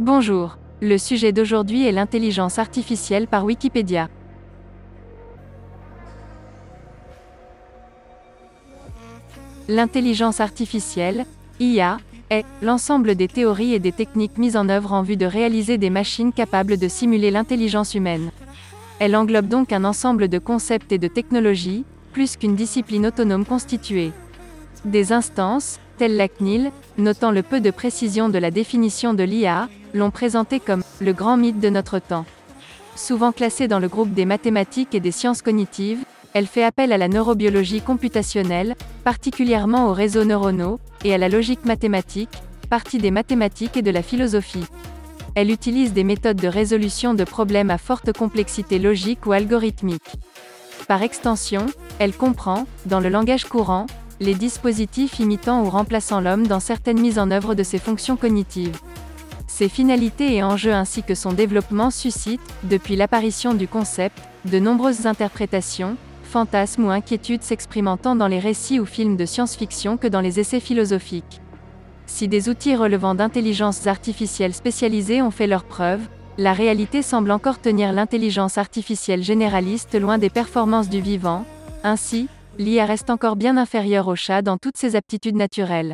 Bonjour. Le sujet d'aujourd'hui est l'intelligence artificielle par Wikipédia. L'intelligence artificielle, IA, est l'ensemble des théories et des techniques mises en œuvre en vue de réaliser des machines capables de simuler l'intelligence humaine. Elle englobe donc un ensemble de concepts et de technologies, plus qu'une discipline autonome constituée. Des instances, telles la CNIL, notant le peu de précision de la définition de l'IA, l'ont présenté comme le grand mythe de notre temps. Souvent classée dans le groupe des mathématiques et des sciences cognitives, elle fait appel à la neurobiologie computationnelle, particulièrement aux réseaux neuronaux, et à la logique mathématique, partie des mathématiques et de la philosophie. Elle utilise des méthodes de résolution de problèmes à forte complexité logique ou algorithmique. Par extension, elle comprend, dans le langage courant, les dispositifs imitant ou remplaçant l'homme dans certaines mises en œuvre de ses fonctions cognitives. Ses finalités et enjeux ainsi que son développement suscitent, depuis l'apparition du concept, de nombreuses interprétations, fantasmes ou inquiétudes s'exprimant tant dans les récits ou films de science-fiction que dans les essais philosophiques. Si des outils relevant d'intelligences artificielles spécialisées ont fait leurs preuves, la réalité semble encore tenir l'intelligence artificielle généraliste loin des performances du vivant, ainsi, l'IA reste encore bien inférieure au chat dans toutes ses aptitudes naturelles.